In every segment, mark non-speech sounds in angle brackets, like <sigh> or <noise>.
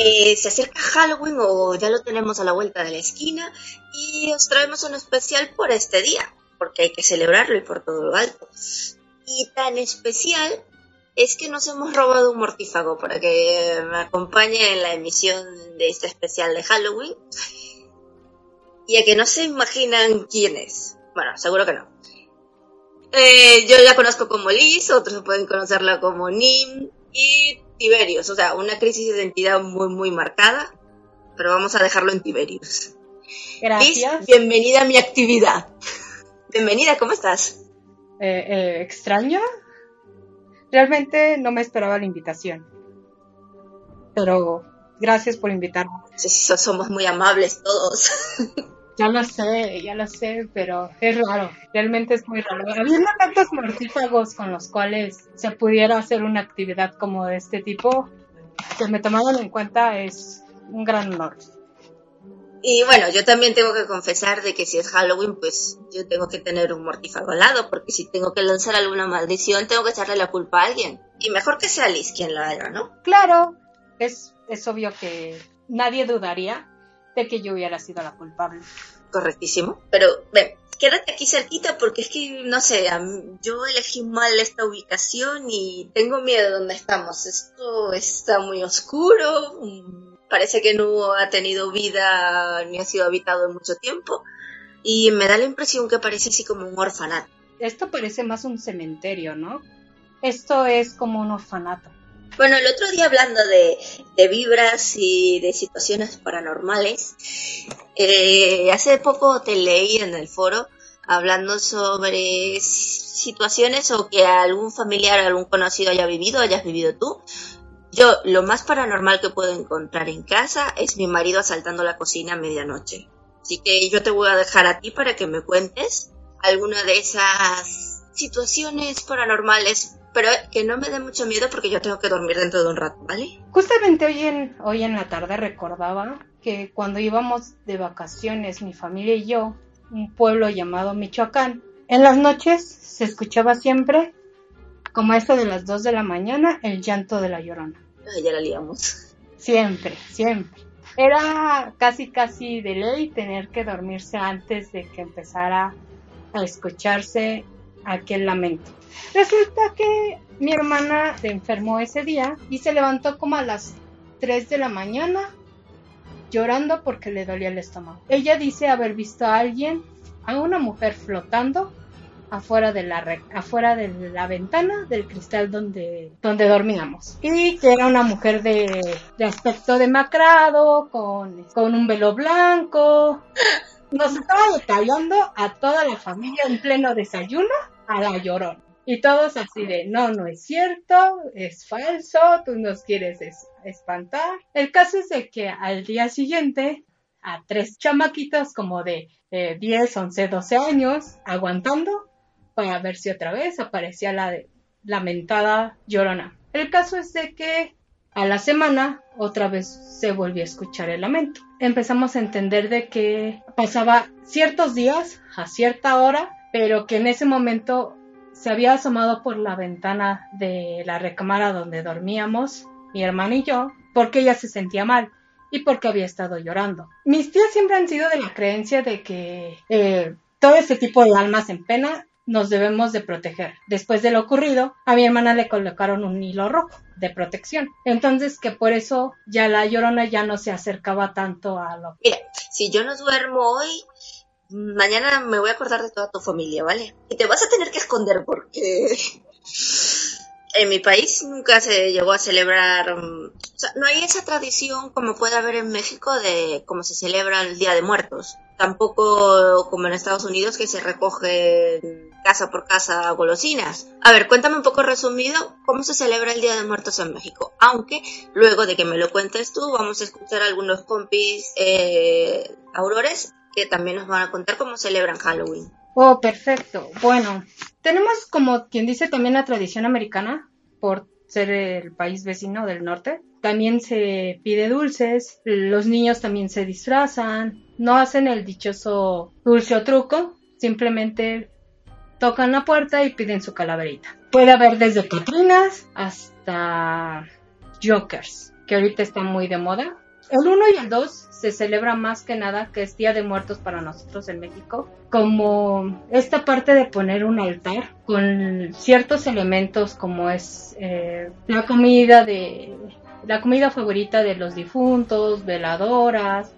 Eh, se acerca Halloween o ya lo tenemos a la vuelta de la esquina y os traemos un especial por este día, porque hay que celebrarlo y por todo lo alto. Y tan especial es que nos hemos robado un mortífago para que me acompañe en la emisión de este especial de Halloween. Y a que no se imaginan quién es. Bueno, seguro que no. Eh, yo la conozco como Liz, otros pueden conocerla como Nim y Tiberius. O sea, una crisis de identidad muy, muy marcada. Pero vamos a dejarlo en Tiberius. Gracias. Liz, bienvenida a mi actividad. Bienvenida, ¿cómo estás? Eh, eh, ¿Extraña? Realmente no me esperaba la invitación. Pero gracias por invitarme. Sí, sí, somos muy amables todos. <laughs> Ya lo sé, ya lo sé, pero es raro. Realmente es muy raro. Habiendo tantos mortífagos con los cuales se pudiera hacer una actividad como de este tipo, que me tomaron en cuenta es un gran honor. Y bueno, yo también tengo que confesar de que si es Halloween, pues yo tengo que tener un mortífago al lado, porque si tengo que lanzar alguna maldición, tengo que echarle la culpa a alguien. Y mejor que sea Liz quien lo haga, ¿no? Claro, es, es obvio que nadie dudaría de que yo hubiera sido la culpable. Correctísimo. Pero, ven, quédate aquí cerquita porque es que, no sé, yo elegí mal esta ubicación y tengo miedo de dónde estamos. Esto está muy oscuro, mm, parece que no ha tenido vida ni ha sido habitado en mucho tiempo y me da la impresión que parece así como un orfanato. Esto parece más un cementerio, ¿no? Esto es como un orfanato. Bueno, el otro día hablando de, vibras y de situaciones paranormales, eh, hace poco te leí en el foro hablando sobre situaciones o que algún familiar, algún conocido haya vivido, hayas vivido tú. Yo, lo más paranormal que puedo encontrar en casa es mi marido asaltando la cocina a medianoche. Así que yo te voy a dejar a ti para que me cuentes alguna de esas situaciones paranormales, pero que no me dé mucho miedo porque yo tengo que dormir dentro de un rato, ¿vale? Justamente hoy en, hoy en la tarde recordaba que cuando íbamos de vacaciones, mi familia y yo, un pueblo llamado Michoacán, en las noches se escuchaba siempre, como eso de las 2 de la mañana, el llanto de la llorona. Ay, ya la liamos. Siempre, siempre. Era casi, casi de ley tener que dormirse antes de que empezara a escucharse aquel lamento. Resulta que mi hermana se enfermó ese día y se levantó como a las 3 de la mañana llorando porque le dolía el estómago. Ella dice haber visto a alguien, a una mujer flotando afuera de la afuera de la ventana del cristal donde donde dormíamos y que era una mujer de, de aspecto demacrado con con un velo blanco nos estaba detallando a toda la familia en pleno desayuno a la llorona y todos así de no no es cierto es falso tú nos quieres es- espantar el caso es de que al día siguiente a tres chamaquitos como de eh, 10, 11, 12 años aguantando para ver si otra vez aparecía la lamentada llorona. El caso es de que a la semana otra vez se volvió a escuchar el lamento. Empezamos a entender de que pasaba ciertos días a cierta hora, pero que en ese momento se había asomado por la ventana de la recámara donde dormíamos, mi hermano y yo, porque ella se sentía mal y porque había estado llorando. Mis tías siempre han sido de la creencia de que eh, todo ese tipo de almas en pena nos debemos de proteger. Después de lo ocurrido, a mi hermana le colocaron un hilo rojo de protección. Entonces que por eso ya la llorona ya no se acercaba tanto a lo Mira, si yo no duermo hoy, mañana me voy a acordar de toda tu familia, ¿vale? Y te vas a tener que esconder porque en mi país nunca se llegó a celebrar, mm, o sea, no hay esa tradición como puede haber en México de cómo se celebra el Día de Muertos. Tampoco como en Estados Unidos que se recoge casa por casa golosinas. A ver, cuéntame un poco resumido cómo se celebra el Día de Muertos en México. Aunque luego de que me lo cuentes tú, vamos a escuchar a algunos compis eh, aurores que también nos van a contar cómo celebran Halloween. Oh, perfecto. Bueno, tenemos como quien dice también la tradición americana por ser el país vecino del norte. También se pide dulces, los niños también se disfrazan, no hacen el dichoso dulce o truco, simplemente tocan la puerta y piden su calaverita. Puede haber desde Catrinas hasta Jokers, que ahorita están muy de moda. El 1 y el 2 se celebra más que nada, que es Día de Muertos para nosotros en México, como esta parte de poner un altar con ciertos elementos como es eh, la comida de la comida favorita de los difuntos, veladoras,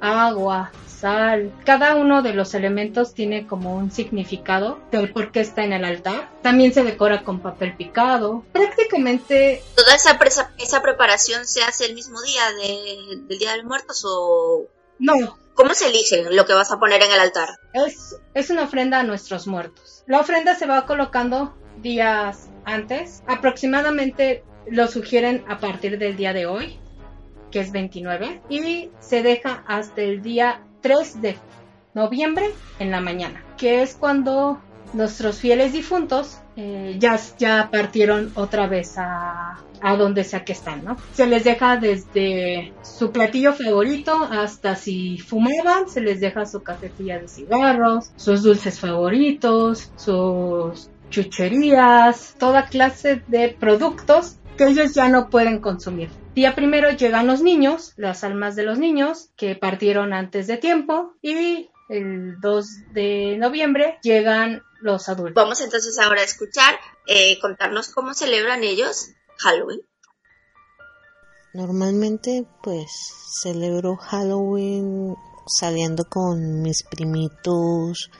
agua, sal. Cada uno de los elementos tiene como un significado del por qué está en el altar. También se decora con papel picado. Prácticamente... ¿Toda esa, esa preparación se hace el mismo día del Día de los Muertos o...? No. ¿Cómo se elige lo que vas a poner en el altar? Es, es una ofrenda a nuestros muertos. La ofrenda se va colocando días antes. Aproximadamente lo sugieren a partir del día de hoy, que es 29, y se deja hasta el día 3 de noviembre en la mañana, que es cuando nuestros fieles difuntos eh, ya, ya partieron otra vez a, a donde sea que están, ¿no? Se les deja desde su platillo favorito hasta si fumaban, se les deja su cajetilla de cigarros, sus dulces favoritos, sus chucherías, toda clase de productos que ellos ya no pueden consumir. Día primero llegan los niños, las almas de los niños que partieron antes de tiempo y el 2 de noviembre llegan los adultos. Vamos entonces ahora a escuchar, eh, contarnos cómo celebran ellos Halloween. Normalmente pues celebro Halloween saliendo con mis primitos,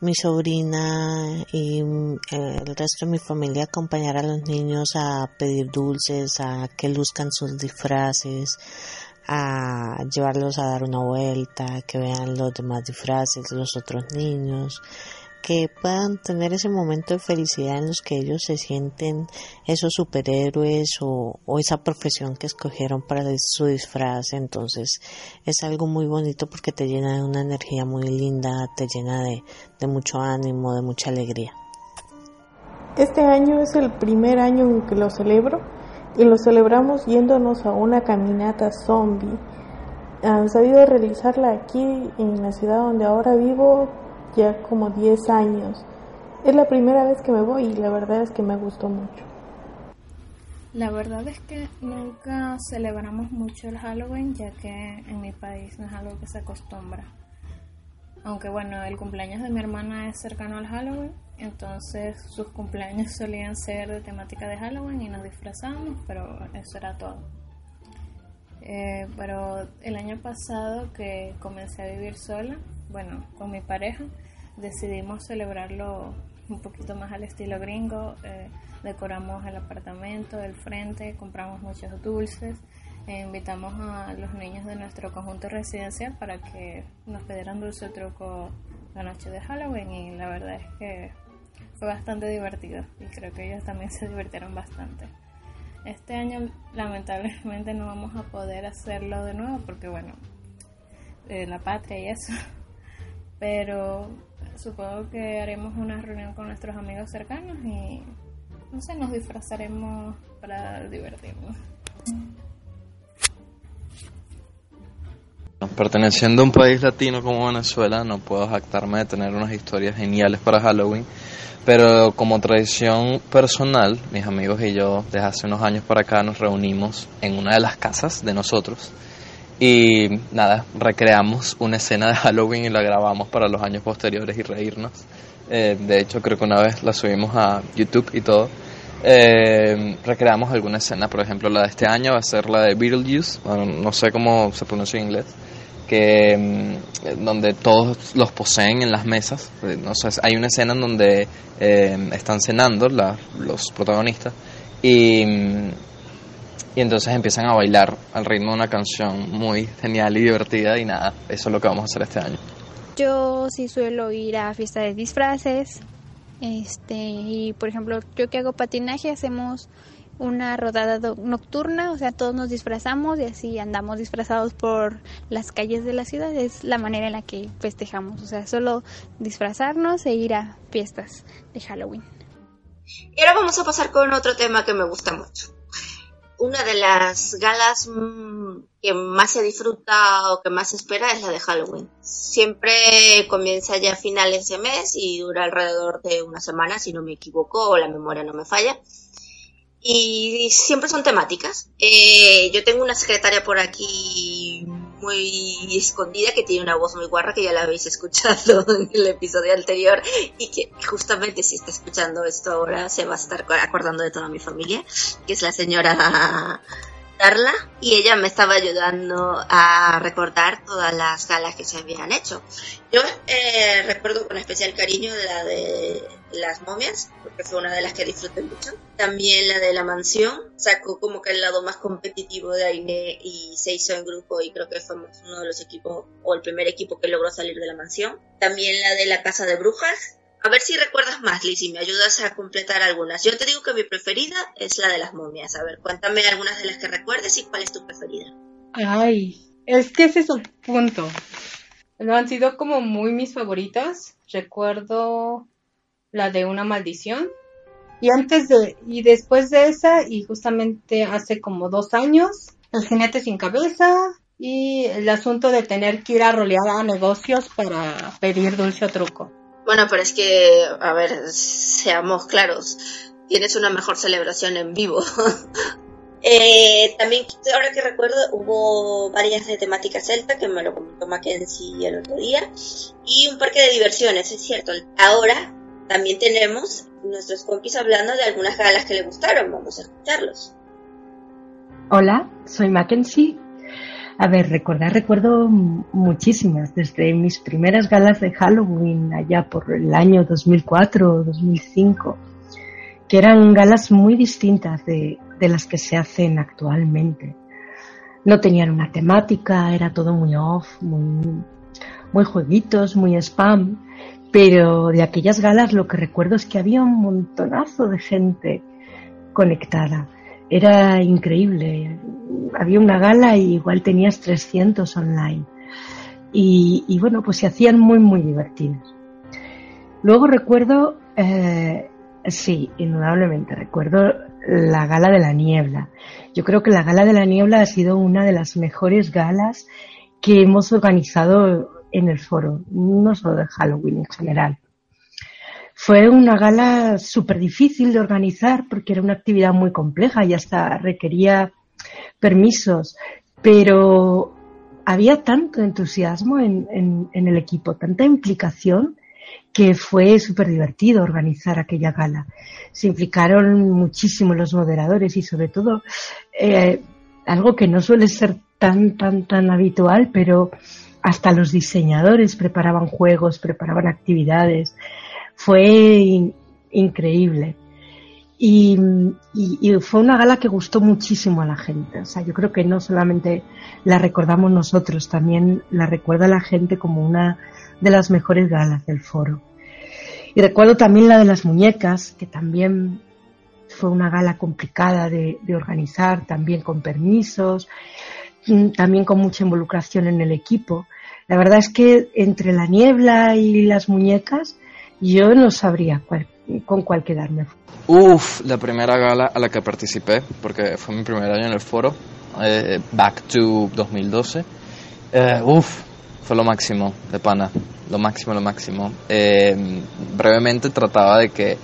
mi sobrina y mm, el resto de mi familia acompañar a los niños a pedir dulces, a que luzcan sus disfraces, a llevarlos a dar una vuelta, que vean los demás disfraces, los otros niños, que puedan tener ese momento de felicidad en los que ellos se sienten esos superhéroes o, esa profesión que escogieron para su disfraz. Entonces es algo muy bonito porque te llena de una energía muy linda, te llena de, de mucho ánimo, de mucha alegría. Este año es el primer año en que lo celebro y lo celebramos yéndonos a una caminata zombie. Han sabido realizarla aquí en la ciudad donde ahora vivo ya como 10 años. Es la primera vez que me voy y la verdad es que me gustó mucho. La verdad es que nunca celebramos mucho el Halloween ya que en mi país no es algo que se acostumbra. Aunque bueno, el cumpleaños de mi hermana es cercano al Halloween, entonces sus cumpleaños solían ser de temática de Halloween y nos disfrazamos, pero eso era todo. Eh, pero el año pasado que comencé a vivir sola, bueno, con mi pareja, decidimos celebrarlo un poquito más al estilo gringo. Eh, decoramos el apartamento, el frente, compramos muchos dulces. E invitamos a los niños de nuestro conjunto residencial para que nos pidieran dulce truco la noche de Halloween y la verdad es que fue bastante divertido y creo que ellos también <laughs> se divirtieron bastante. Este año lamentablemente no vamos a poder hacerlo de nuevo porque bueno, eh, la patria y eso, pero supongo que haremos una reunión con nuestros amigos cercanos y no sé, nos disfrazaremos para divertirnos. Perteneciendo a un país latino como Venezuela, no puedo jactarme de tener unas historias geniales para Halloween, pero como tradición personal, mis amigos y yo desde hace unos años para acá nos reunimos en una de las casas de nosotros y nada, recreamos una escena de Halloween y la grabamos para los años posteriores y reírnos. Eh, de hecho, creo que una vez la subimos a YouTube y todo. Eh, recreamos alguna escena, por ejemplo, la de este año va a ser la de Beetlejuice, no sé cómo se pronuncia en inglés, que mm, donde todos los poseen en las mesas. Eh, no sé, hay una escena en donde están cenando los protagonistas y mm, y entonces empiezan a bailar al ritmo de una canción muy genial y divertida y nada, eso es lo que vamos a hacer este año. Yo sí suelo ir a fiestas de disfraces, este, y por ejemplo, yo que hago patinaje hacemos una rodada nocturna, o sea, todos nos disfrazamos y así andamos disfrazados por las calles de la ciudad, es la manera en la que festejamos, o sea, solo disfrazarnos e ir a fiestas de Halloween. Y ahora vamos a pasar con otro tema que me gusta mucho una de las galas mm, que más se disfruta o que más se espera es la de Halloween. Siempre comienza ya a finales de mes y dura alrededor de una semana, si no me equivoco o la memoria no me falla y siempre son temáticas. Eh, yo tengo una secretaria por aquí muy escondida que tiene una voz muy guarra que ya la habéis escuchado <laughs> en el episodio anterior y que justamente si está escuchando esto ahora se va a estar acordando de toda mi familia, que es la señora Y ella me estaba ayudando a recordar todas las galas que se habían hecho. Yo eh, recuerdo con especial cariño la de las momias, porque fue una de las que disfruté mucho. También la de la mansión, sacó como que el lado más competitivo de Aine y se hizo en grupo y creo que fuimos uno de los equipos o el primer equipo que logró salir de la mansión. También la de la casa de brujas. A ver si recuerdas más, Liz, y me ayudas a completar algunas. Yo te digo que mi preferida es la de las momias. A ver, cuéntame algunas de las que recuerdes y cuál es tu preferida. Ay, es que ese es un punto. No han sido como muy mis favoritas. Recuerdo la de una maldición. Y antes de, y después de esa, y justamente hace como dos años, el jinete sin cabeza y el asunto de tener que ir a rolear a negocios para pedir dulce o truco. Bueno, pero es que, a ver, seamos claros, tienes una mejor celebración en vivo. <laughs> Eh, también, ahora que recuerdo, hubo varias de temática celta, que me lo comentó Mackenzie el otro día, y un parque de diversiones, es cierto. Ahora también tenemos nuestros compis hablando de algunas galas que le gustaron. Vamos a escucharlos. Hola, soy Mackenzie. A ver, recordar, recuerdo muchísimas, desde mis primeras galas de Halloween allá por el año 2004 o 2005, que eran galas muy distintas de, de las que se hacen actualmente. No tenían una temática, era todo muy off, muy, muy jueguitos, muy spam, pero de aquellas galas lo que recuerdo es que había un montonazo de gente conectada. Era increíble. Había una gala y igual tenías 300 online. Y, bueno, pues se hacían muy, muy divertidos. Luego recuerdo, eh, sí, indudablemente, recuerdo la gala de la niebla. Yo creo que la gala de la niebla ha sido una de las mejores galas que hemos organizado en el foro, no solo de Halloween en general. Fue una gala súper difícil de organizar porque era una actividad muy compleja y hasta requería permisos, pero había tanto entusiasmo en, el equipo, tanta implicación que fue súper divertido organizar aquella gala. Se implicaron muchísimo los moderadores y sobre todo eh, algo que no suele ser tan, tan, tan habitual, pero hasta los diseñadores preparaban juegos, preparaban actividades. Fue increíble. Y, fue una gala que gustó muchísimo a la gente. O sea, yo creo que no solamente la recordamos nosotros, también la recuerda la gente como una de las mejores galas del foro. Y recuerdo también la de las muñecas, que también fue una gala complicada de organizar, también con permisos, mm, también con mucha involucración en el equipo. La verdad es que entre la niebla y las muñecas, yo no sabría con cuál quedarme. Uf, la primera gala a la que participé, porque fue mi primer año en el foro, eh, Back to 2012. Eh, uf, fue lo máximo de pana, lo máximo, lo máximo. Eh, brevemente trataba de que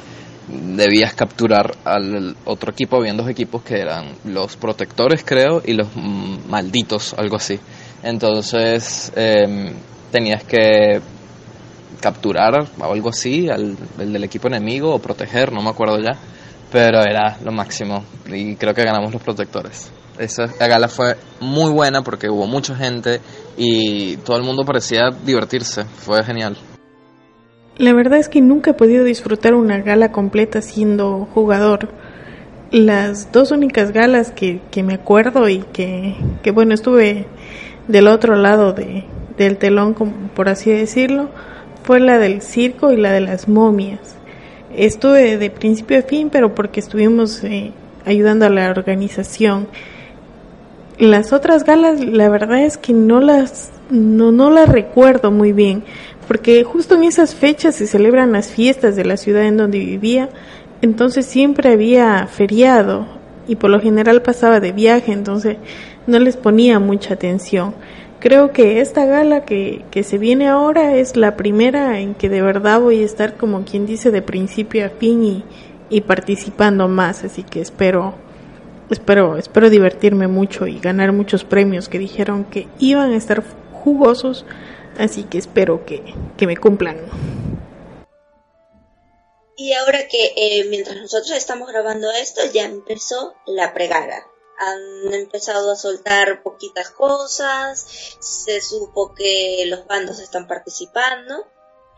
debías capturar al otro equipo, habían dos equipos que eran los protectores creo y los malditos, algo así. Entonces em, tenías que capturar o algo así al del equipo enemigo o proteger, no me acuerdo ya, pero era lo máximo y creo que ganamos los protectores. Esa gala fue muy buena porque hubo mucha gente y todo el mundo parecía divertirse, fue genial. La verdad es que nunca he podido disfrutar una gala completa siendo jugador. Las dos únicas galas que, que me acuerdo y que, que bueno, estuve del otro lado de, del telón, por así decirlo, fue la del circo y la de las momias. Estuve de principio a fin, pero porque estuvimos eh, ayudando a la organización. Las otras galas, la verdad es que no las, no, no las recuerdo muy bien, porque justo en esas fechas se celebran las fiestas de la ciudad en donde vivía, entonces siempre había feriado y por lo general pasaba de viaje, entonces no les ponía mucha atención. Creo que esta gala que, que se viene ahora es la primera en que de verdad voy a estar como quien dice de principio a fin y, y participando más, así que espero espero espero divertirme mucho y ganar muchos premios que dijeron que iban a estar jugosos, así que espero que, que me cumplan. Y ahora que eh, mientras nosotros estamos grabando esto, ya empezó la pregada. Han empezado a soltar poquitas cosas, se supo que los bandos están participando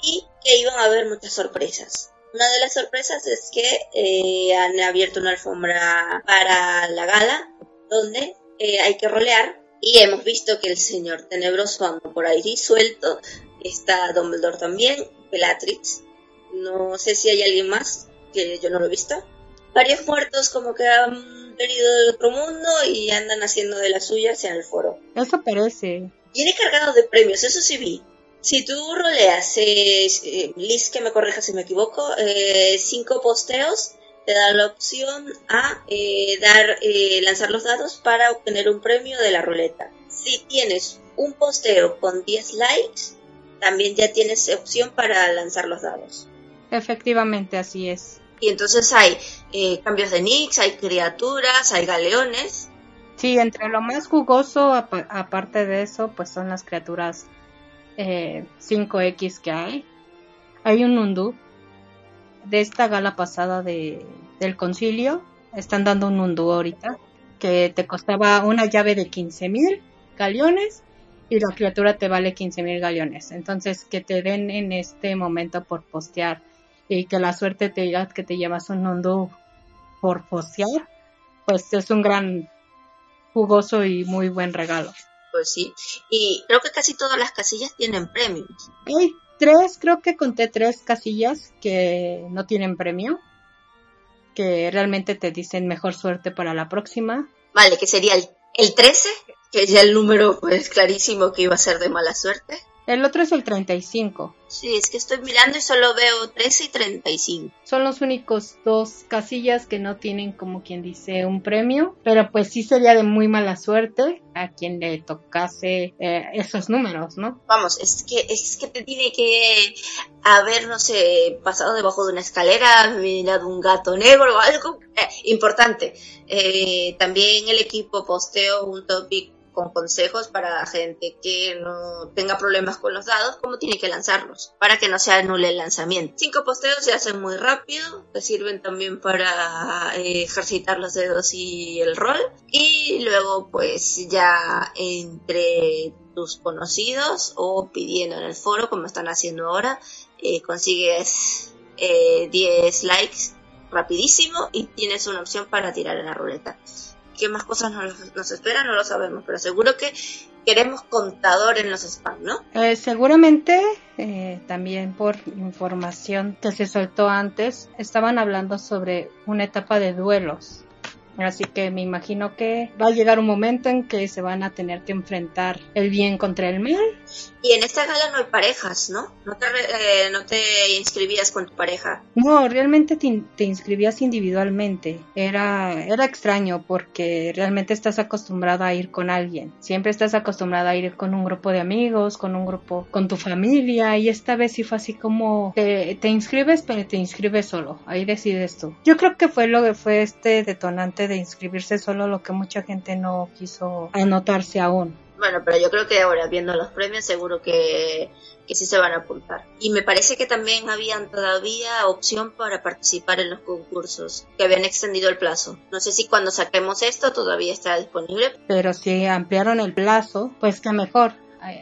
y que iban a haber muchas sorpresas. Una de las sorpresas es que eh, han abierto una alfombra para la gala donde eh, hay que rolear y hemos visto que el señor tenebroso anda por ahí suelto, está Dumbledore también, Bellatrix, no sé si hay alguien más, que yo no lo he visto. Varios muertos como que han venido de otro mundo y andan haciendo de las suyas en el foro. Eso parece. Viene cargado de premios, eso sí vi. Si tú roleas, eh, Liz, que me corrija si me equivoco, eh, cinco posteos, te da la opción a eh, dar, eh, lanzar los dados para obtener un premio de la ruleta. Si tienes un posteo con 10 likes, también ya tienes opción para lanzar los dados. Efectivamente, así es. Y entonces hay eh, cambios de nicks, hay criaturas, hay galeones. Sí, entre lo más jugoso, aparte de eso, pues son las criaturas 5X que hay. Hay un Nundu de esta gala pasada de, del concilio. Están dando un Nundu ahorita que te costaba una llave de 15 mil galeones y la criatura te vale 15 mil galeones. Entonces, que te den en este momento por postear y que la suerte te diga que te llevas un mundo por postear, pues es un gran jugoso y muy buen regalo. Pues sí, y creo que casi todas las casillas tienen premios. Hay tres, creo que conté tres casillas que no tienen premio, que realmente te dicen mejor suerte para la próxima. Vale, que sería el, el 13, que ya el número pues clarísimo que iba a ser de mala suerte. El otro es el 35. Sí, es que estoy mirando y solo veo 13 y 35. Son los únicos dos casillas que no tienen, como quien dice, un premio. Pero pues sí sería de muy mala suerte a quien le tocase eh, esos números, ¿no? Vamos, es que, es que te tiene que haber, no sé, pasado debajo de una escalera, mirado un gato negro o algo. Eh, importante. Eh, también el equipo posteó un topic con consejos para gente que no tenga problemas con los dados, cómo tiene que lanzarlos, para que no se anule el lanzamiento. Cinco posteos se hacen muy rápido, te sirven también para eh, ejercitar los dedos y el rol, y luego pues ya entre tus conocidos o pidiendo en el foro, como están haciendo ahora, eh, consigues 10 eh, likes rapidísimo y tienes una opción para tirar en la ruleta qué más cosas nos, nos esperan, no lo sabemos, pero seguro que queremos contador en los spam, ¿no? Eh, seguramente eh, también por información que se soltó antes, estaban hablando sobre una etapa de duelos. Así que me imagino que va a llegar un momento en que se van a tener que enfrentar el bien contra el mal. Y en esta gala no hay parejas, ¿no? No te, eh, no te inscribías con tu pareja. No, realmente te, te, inscribías individualmente. Era, era extraño porque realmente estás acostumbrada a ir con alguien. Siempre estás acostumbrada a ir con un grupo de amigos, con un grupo, con tu familia. Y esta vez sí fue así como te, te inscribes, pero te inscribes solo. Ahí decides tú. Yo creo que fue lo que fue este detonante de inscribirse solo lo que mucha gente no quiso anotarse aún. Bueno, pero yo creo que ahora viendo los premios seguro que, que sí se van a apuntar. Y me parece que también habían todavía opción para participar en los concursos, que habían extendido el plazo. No sé si cuando saquemos esto todavía está disponible. Pero si ampliaron el plazo, pues que mejor.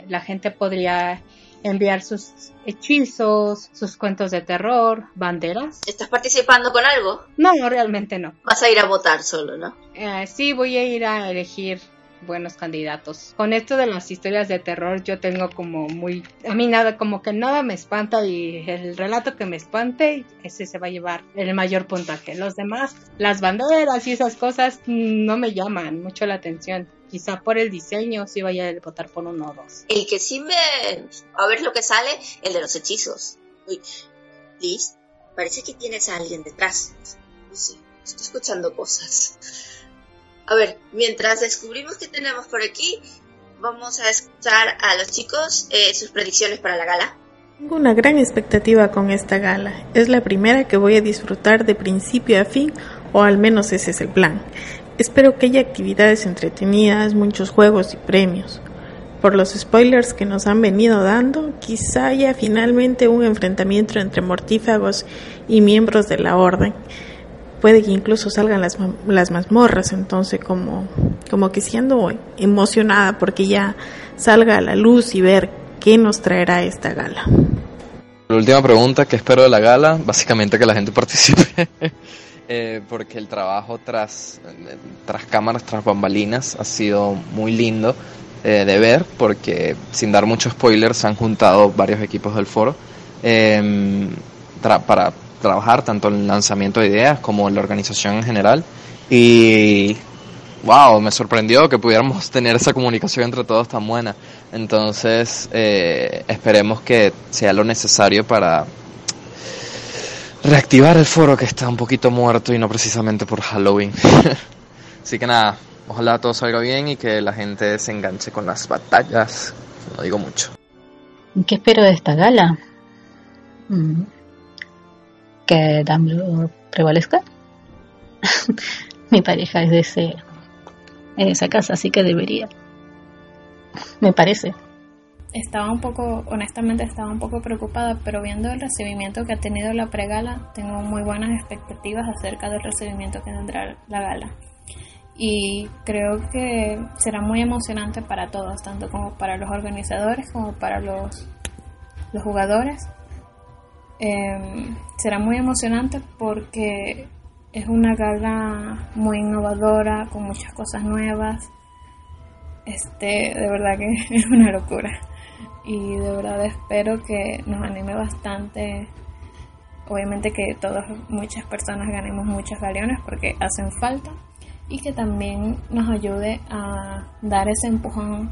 La gente podría enviar sus hechizos, sus cuentos de terror, banderas. ¿Estás participando con algo? No, realmente no. Vas a ir a votar solo, ¿no? Eh, sí, voy a ir a elegir buenos candidatos. Con esto de las historias de terror yo tengo como muy... A mí nada, como que nada me espanta y el relato que me espante, ese se va a llevar el mayor puntaje. Los demás, las banderas y esas cosas no me llaman mucho la atención quizá por el diseño sí vaya a votar por uno o dos. El que sí me... A ver lo que sale, el de los hechizos. Uy, Liz, parece que tienes a alguien detrás. Sí. estoy escuchando cosas. A ver, mientras descubrimos que tenemos por aquí, vamos a escuchar a los chicos eh, sus predicciones para la gala. Tengo una gran expectativa con esta gala. Es la primera que voy a disfrutar de principio a fin, o al menos ese es el plan. Espero que haya actividades entretenidas, muchos juegos y premios. Por los spoilers que nos han venido dando, quizá haya finalmente un enfrentamiento entre mortífagos y miembros de la orden. Puede que incluso salgan las, las mazmorras, entonces como, como que siendo emocionada porque ya salga a la luz y ver qué nos traerá esta gala. La última pregunta que espero de la gala, básicamente que la gente participe, eh, porque el trabajo tras, tras cámaras, tras bambalinas, ha sido muy lindo eh, de ver, porque sin dar muchos spoilers, han juntado varios equipos del foro em, para trabajar tanto el lanzamiento de ideas como en la organización en general. Y wow, me sorprendió que pudiéramos <laughs> tener esa comunicación entre todos tan buena. Entonces, eh, esperemos que sea lo necesario para reactivar el foro que está un poquito muerto y no precisamente por Halloween. <laughs> Así que nada, ojalá todo salga bien y que la gente se enganche con las batallas. No digo mucho. ¿Qué espero de esta gala? Mm. Que Dumbledore prevalezca. <laughs> Mi pareja es de ese en esa casa, así que debería. Me parece. Estaba un poco, honestamente estaba un poco preocupada, pero viendo el recibimiento que ha tenido la pregala, tengo muy buenas expectativas acerca del recibimiento que tendrá la gala. Y creo que será muy emocionante para todos, tanto como para los organizadores como para los, los jugadores. Em, será muy emocionante porque es una gala muy innovadora, con muchas cosas nuevas. Este, de verdad que <laughs> es una locura. Y de verdad espero que nos anime bastante. Obviamente que todas, muchas personas ganemos muchas galeones porque hacen falta. Y que también nos ayude a dar ese empujón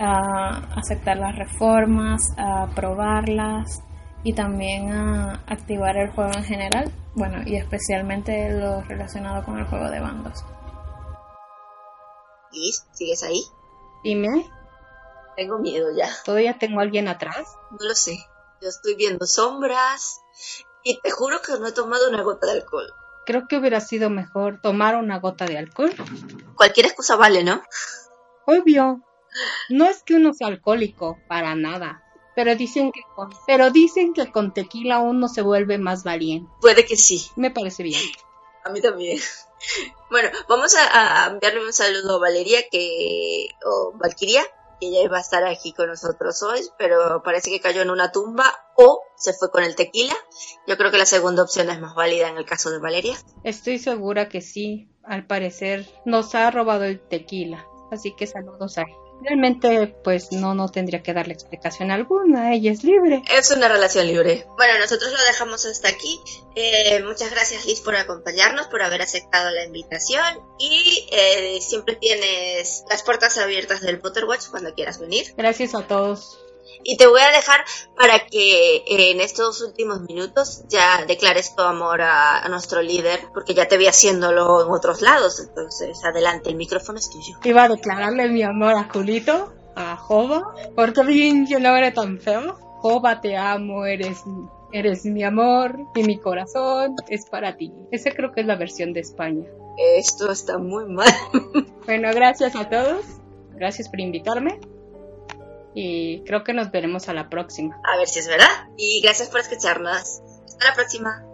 a aceptar las reformas, a probarlas y también a activar el juego en general, bueno, y especialmente lo relacionado con el juego de bandos. ¿Liz? ¿Sigues ahí? Dime. Tengo miedo ya. ¿Todavía tengo alguien atrás? No lo sé. Yo estoy viendo sombras y te juro que no he tomado una gota de alcohol. Creo que hubiera sido mejor tomar una gota de alcohol. Cualquier excusa vale, ¿no? Obvio. No es que uno sea alcohólico, para nada pero dicen que con, pero dicen que con tequila uno se vuelve más valiente. Puede que sí. Me parece bien. A mí también. <laughs> Bueno, vamos a, enviarle un saludo a Valeria que o Valkyria, que ella iba a estar aquí con nosotros hoy, pero parece que cayó en una tumba o se fue con el tequila. Yo creo que la segunda opción es más válida en el caso de Valeria. Estoy segura que sí. Al parecer nos ha robado el tequila. Así que saludos a realmente pues no, no tendría que darle explicación alguna, ella es libre. Es una relación libre. Bueno, nosotros lo dejamos hasta aquí. Eh, muchas gracias Liz por acompañarnos, por haber aceptado la invitación y eh, siempre tienes las puertas abiertas del Potterwatch cuando quieras venir. Gracias a todos. Y te voy a dejar para que eh, en estos últimos minutos ya declares tu amor a, nuestro líder, porque ya te vi haciéndolo en otros lados. Entonces, adelante, el micrófono es tuyo. Iba a declararle mi amor a Julito, a Jova, porque bien yo no era tan feo. Jova, te amo, eres Eres mi amor y mi corazón es para ti. Esa creo que es la versión de España. Esto está muy mal. <laughs> Bueno, gracias a todos. Gracias por invitarme y creo que nos veremos a la próxima. A ver si es verdad. Y gracias por escucharnos. Hasta la próxima.